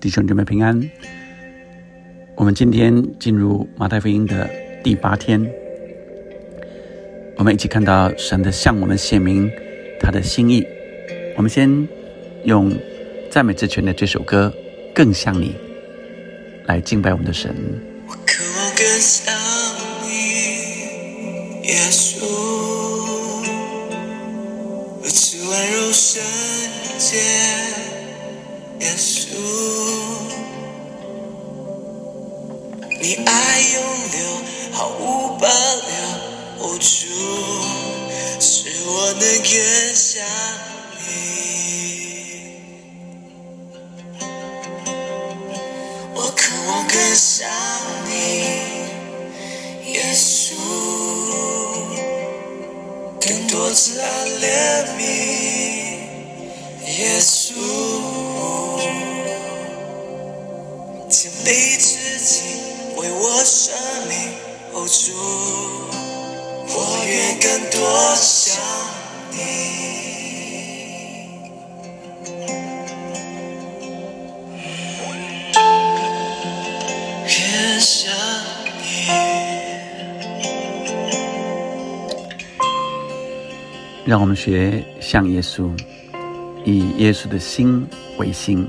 弟兄姊妹平安。我们今天进入马太福音的第八天，我们一起看到神的向我们显明他的心意。我们先用赞美之泉的这首歌《更像你》来敬拜我们的神。我渴望更像你，耶稣，如此温柔圣洁，耶稣，你爱永留，毫无保留，无助，是我能更像你。我渴望更想你，耶稣，更多次爱怜悯，耶稣，谦卑自己为我生命，哦主，我愿更多像你。更像你。让我们学像耶稣，以耶稣的心为心。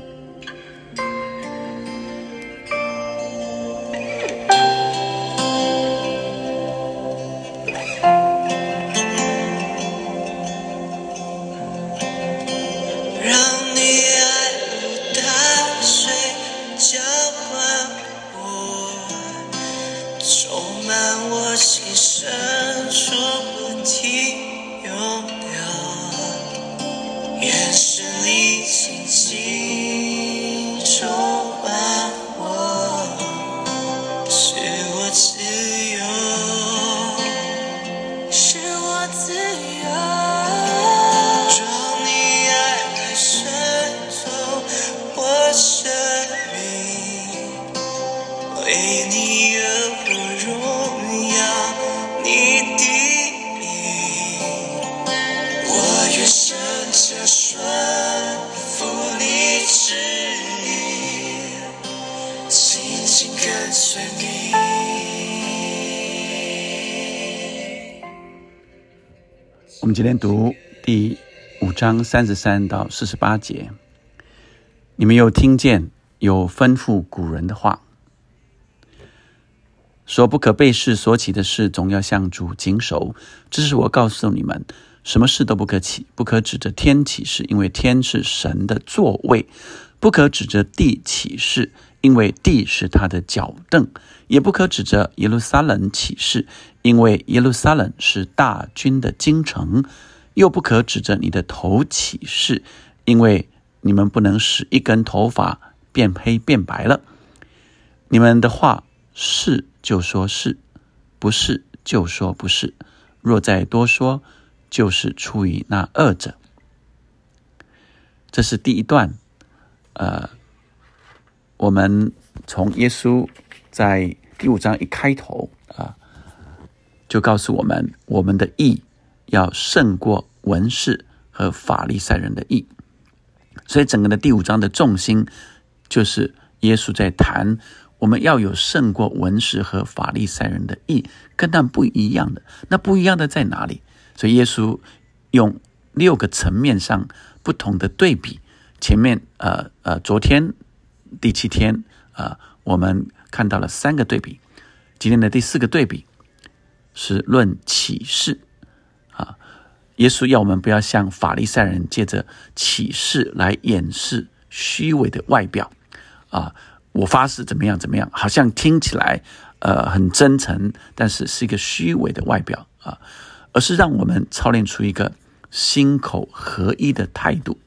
跟随你。我们今天读第五章三十三到四十八节。你们有听见有吩咐古人的话，说不可被事所起的事，总要向主谨守。这是我告诉你们，什么事都不可起，不可指着天起誓，因为天是神的座位；不可指着地起誓，因为地是他的脚凳；也不可指着耶路撒冷起誓，因为耶路撒冷是大军的京城；又不可指着你的头起誓，因为你们不能使一根头发变黑变白了。你们的话是就说是，不是就说不是。若再多说，就是出于那二者。这是第一段，呃，我们从耶稣在第五章一开头啊、就告诉我们，我们的义要胜过文士和法利赛人的义。所以整个的第五章的重心就是耶稣在谈，我们要有胜过文士和法利赛人的义，跟他们不一样的。那不一样的在哪里？所以耶稣用六个层面上不同的对比。前面呃呃，昨天第七天呃，我们看到了三个对比。今天的第四个对比是论启示啊。耶稣要我们不要像法利赛人借着启示来掩饰虚伪的外表啊。我发誓怎么样怎么样，好像听起来呃很真诚，但是是一个虚伪的外表啊，而是让我们操练出一个心口合一的态度。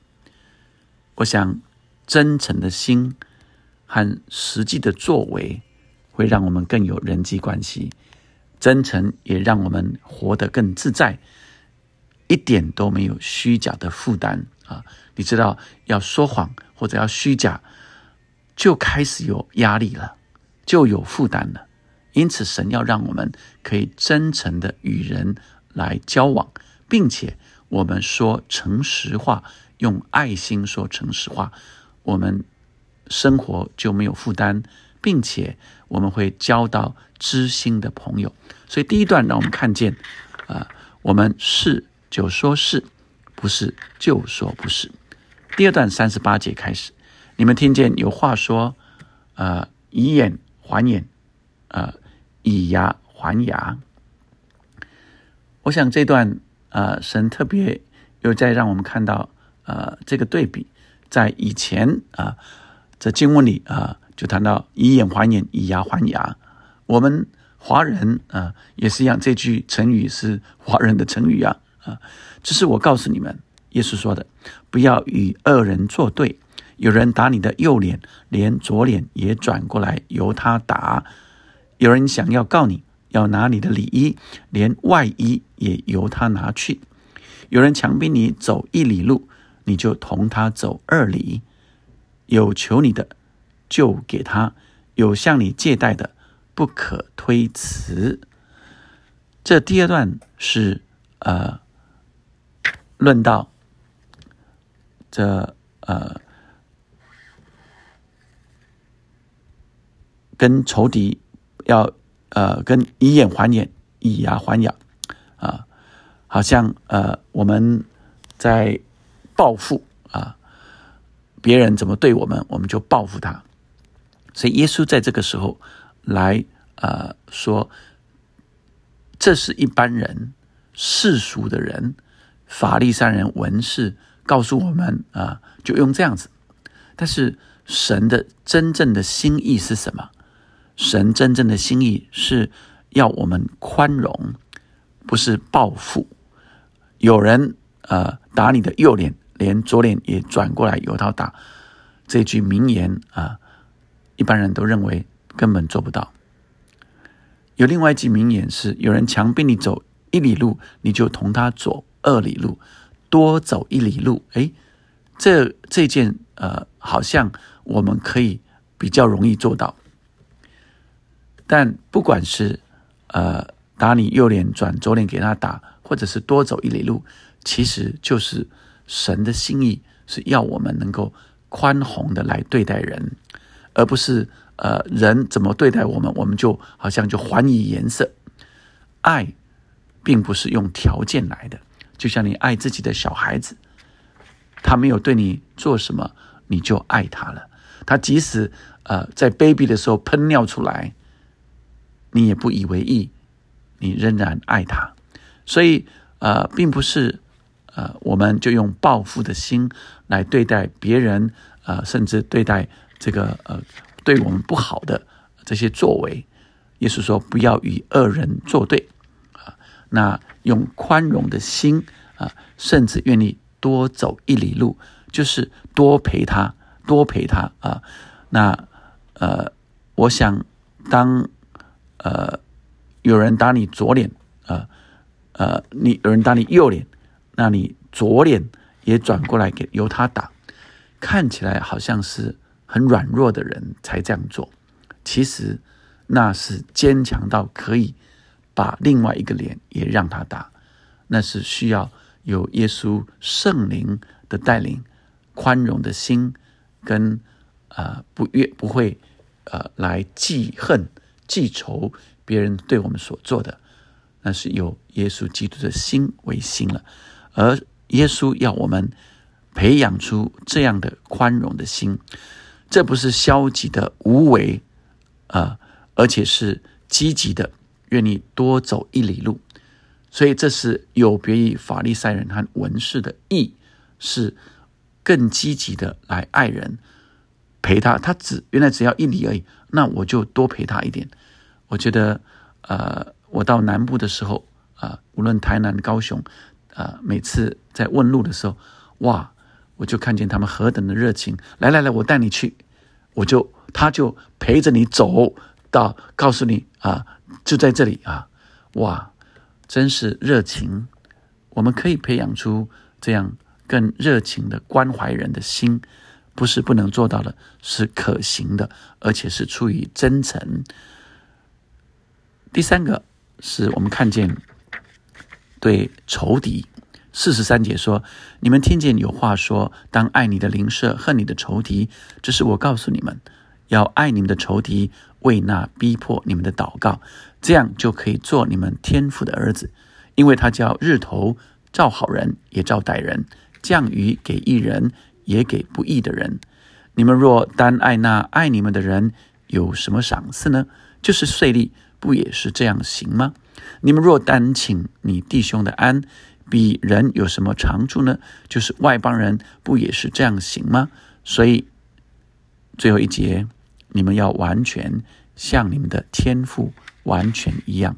我想，真诚的心和实际的作为，会让我们更有人际关系。真诚也让我们活得更自在，一点都没有虚假的负担啊！你知道，要说谎或者要虚假，就开始有压力了，就有负担了。因此，神要让我们可以真诚的与人来交往，并且我们说诚实话，用爱心说诚实话，我们生活就没有负担，并且我们会交到知心的朋友。所以第一段让我们看见，啊，我们是就说是，不是就说不是。第二段三十八节开始，你们听见有话说，呃，以眼还眼，呃，以牙还牙。我想这段，呃，神特别又在让我们看到，呃，这个对比，在以前啊，在经文里啊，就谈到以眼还眼，以牙还牙。我们华人啊，也是一样，这句成语是华人的成语啊，啊，只是我告诉你们，耶稣说的，不要与恶人作对。有人打你的右脸，连左脸也转过来由他打；有人想要告你。要拿你的里衣，连外衣也由他拿去。有人强逼你走一里路，你就同他走二里。有求你的，就给他；有向你借贷的，不可推辞。这第二段是呃，论到这呃，跟仇敌要。呃，跟以眼还眼，以牙还牙，啊，好像呃，我们在报复，别人怎么对我们，我们就报复他。所以耶稣在这个时候来呃说，这是一般人世俗的人，法利赛人文士告诉我们啊，就用这样子。但是神的真正的心意是什么？神真正的心意是要我们宽容，不是报复。有人呃打你的右脸，连左脸也转过来由他打。这句名言啊，一般人都认为根本做不到。有另外一句名言是：有人强逼你走一里路，你就同他走二里路，多走一里路。哎，这这件呃，好像我们可以比较容易做到。但不管是呃打你右脸转左脸给他打，或者是多走一里路，其实就是神的心意是要我们能够宽宏的来对待人，而不是呃人怎么对待我们，我们就好像就还以颜色。爱并不是用条件来的，就像你爱自己的小孩子，他没有对你做什么，你就爱他了。他即使呃在 baby 的时候喷尿出来。你也不以为意，你仍然爱他，所以呃，并不是呃，我们就用报复的心来对待别人，呃，甚至对待这个呃，对我们不好的这些作为。耶稣说：“不要与恶人作对啊，那用宽容的心啊，甚至愿意多走一里路，就是多陪他，多陪他啊。那呃，我想当。”呃，有人打你左脸，呃，呃，你有人打你右脸，那你左脸也转过来给由他打，看起来好像是很软弱的人才这样做，其实那是坚强到可以把另外一个脸也让他打，那是需要有耶稣圣灵的带领，宽容的心跟呃不越不会呃来记恨。记仇别人对我们所做的，那是有耶稣基督的心为心了。而耶稣要我们培养出这样的宽容的心，这不是消极的无为啊，而且是积极的，愿意多走一里路。所以这是有别于法利赛人和文士的义，是更积极的来爱人。陪他，他只原来只要一里而已，那我就多陪他一点。我觉得，呃，我到南部的时候，啊，无论台南、高雄，啊，每次在问路的时候，哇，我就看见他们何等的热情。来来来，我带你去，我就他就陪着你走到，告诉你啊，就在这里啊，哇，真是热情。我们可以培养出这样更热情的关怀人的心。不是不能做到的，是可行的，而且是出于真诚。第三个是我们看见对仇敌四十三节说：“你们听见有话说，当爱你的邻舍，恨你的仇敌。这是我告诉你们，要爱你们的仇敌，为那逼迫你们的祷告，这样就可以做你们天父的儿子。因为他叫日头照好人，也照歹人；降雨给义人，也给不义的人。你们若单爱那爱你们的人，有什么赏赐呢？就是税吏，不也是这样行吗？你们若单请你弟兄的安。”比人有什么长处呢？就是外邦人不也是这样行吗？所以最后一节，你们要完全像你们的天赋完全一样。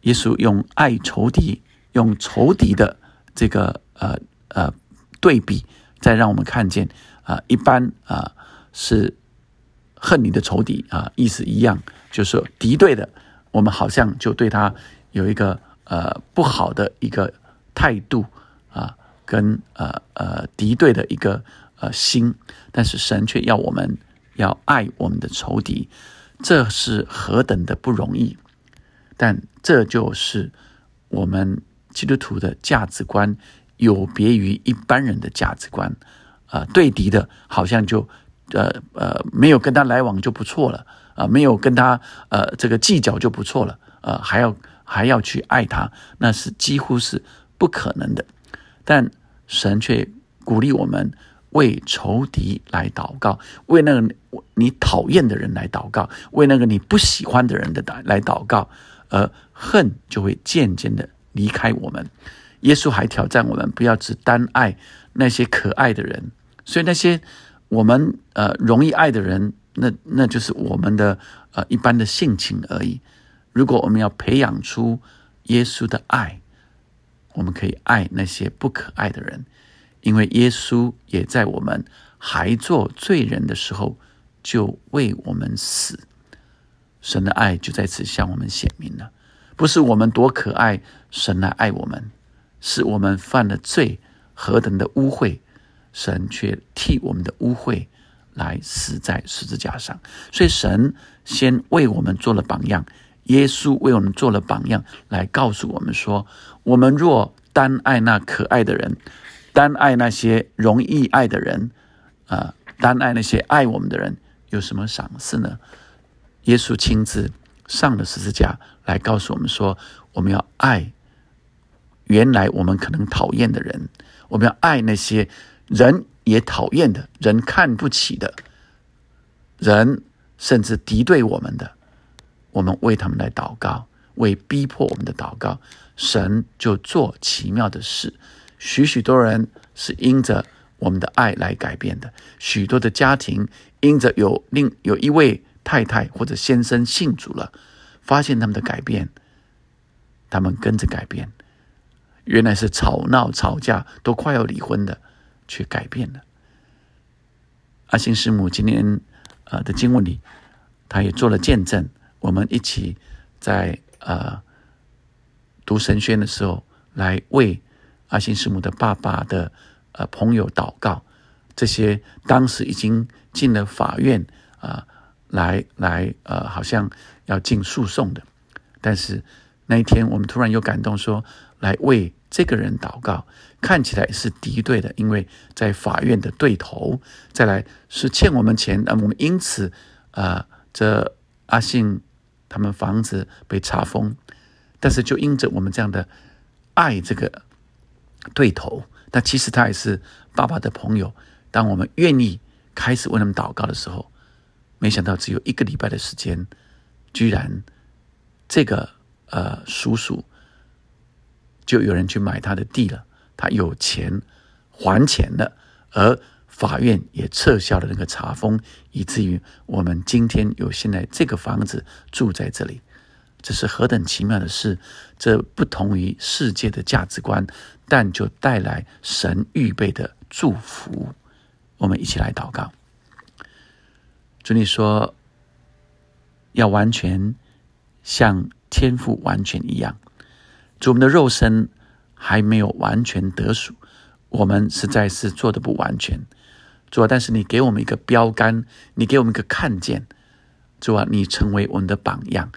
耶稣用爱仇敌，用仇敌的这个呃呃对比，再让我们看见啊，一般啊是恨你的仇敌啊，意思一样，就是敌对的，我们好像就对他有一个。呃，不好的一个态度啊，跟呃呃敌对的一个呃心，但是神却要我们要爱我们的仇敌，这是何等的不容易！但这就是我们基督徒的价值观，有别于一般人的价值观啊。对敌的，好像就呃呃没有跟他来往就不错了啊，没有跟他呃这个计较就不错了啊，还要。还要去爱他，那是几乎是不可能的。但神却鼓励我们为仇敌来祷告，为那个你讨厌的人来祷告，为那个你不喜欢的人的来祷告，而恨就会渐渐的离开我们。耶稣还挑战我们，不要只单爱那些可爱的人，所以那些我们呃容易爱的人，那那就是我们的呃一般的性情而已。如果我们要培养出耶稣的爱，我们可以爱那些不可爱的人，因为耶稣也在我们还做罪人的时候就为我们死。神的爱就在此向我们显明了，不是我们多可爱，神来爱我们，是我们犯了罪，何等的污秽，神却替我们的污秽来死在十字架上。所以神先为我们做了榜样。耶稣为我们做了榜样，来告诉我们说：我们若单爱那可爱的人，单爱那些容易爱的人，啊，单爱那些爱我们的人，有什么赏赐呢？耶稣亲自上了十字架，来告诉我们说：我们要爱原来我们可能讨厌的人，我们要爱那些人也讨厌的人、看不起的人，甚至敌对我们的。我们为他们来祷告，为逼迫我们的祷告，神就做奇妙的事。许许多人是因着我们的爱来改变的，许多的家庭因着有另有一位太太或者先生信主了，发现他们的改变，他们跟着改变。原来是吵闹吵架都快要离婚的，却改变了。阿信师母今天呃的经文里，他也做了见证。我们一起在呃读神宣的时候，来为阿信师母的爸爸的呃朋友祷告。这些当时已经进了法院啊，来来呃，好像要进诉讼的。但是那一天，我们突然有感动，说来为这个人祷告。看起来是敌对的，因为在法院的对头。再来是欠我们钱，那我们因此啊，这阿信。他们房子被查封，但是就因着我们这样的爱这个对头，但其实他也是爸爸的朋友。当我们愿意开始为他们祷告的时候，没想到只有一个礼拜的时间，居然这个呃叔叔就有人去买他的地了，他有钱还钱了，而。法院也撤销了那个查封，以至于我们今天有现在这个房子住在这里，这是何等奇妙的事！这不同于世界的价值观，但就带来神预备的祝福。我们一起来祷告。主，你说要完全像天父完全一样，主，我们的肉身还没有完全得数，我们实在是做的不完全。主啊，但是你给我们一个标杆，你给我们一个看见，主啊，你成为我们的榜样，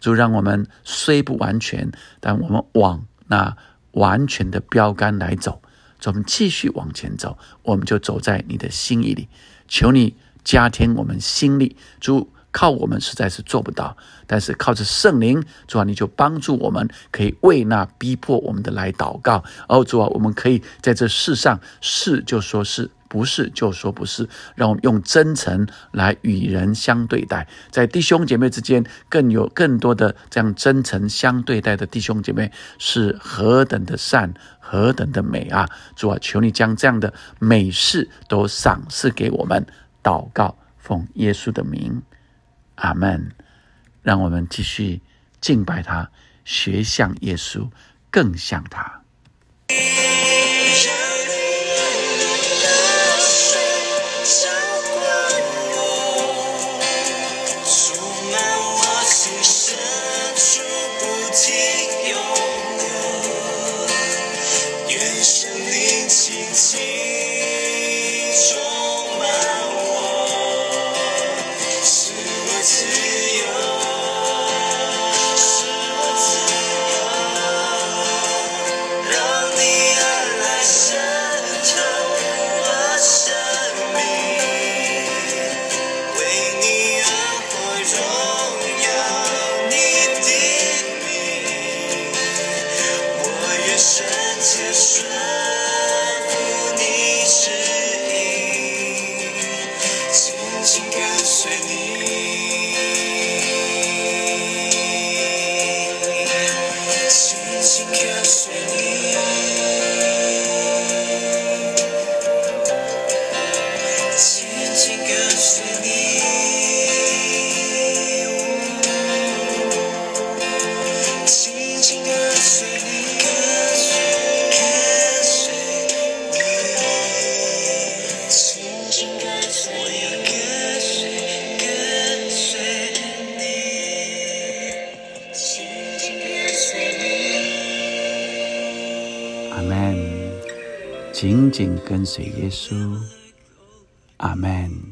主让我们虽不完全，但我们往那完全的标杆来走。我们继续往前走，我们就走在你的心意里。求你加添我们心力，主靠我们实在是做不到，但是靠着圣灵，主啊，你就帮助我们，可以为那逼迫我们的来祷告。哦，主啊，我们可以在这世上是就说是。不是就说不是，让我们用真诚来与人相对待，在弟兄姐妹之间更有更多的这样真诚相对待的弟兄姐妹是何等的善，何等的美啊！主啊，求你将这样的美事都赏赐给我们。祷告，奉耶稣的名，阿门。让我们继续敬拜他，学像耶稣，更像他。跟随耶稣。阿门。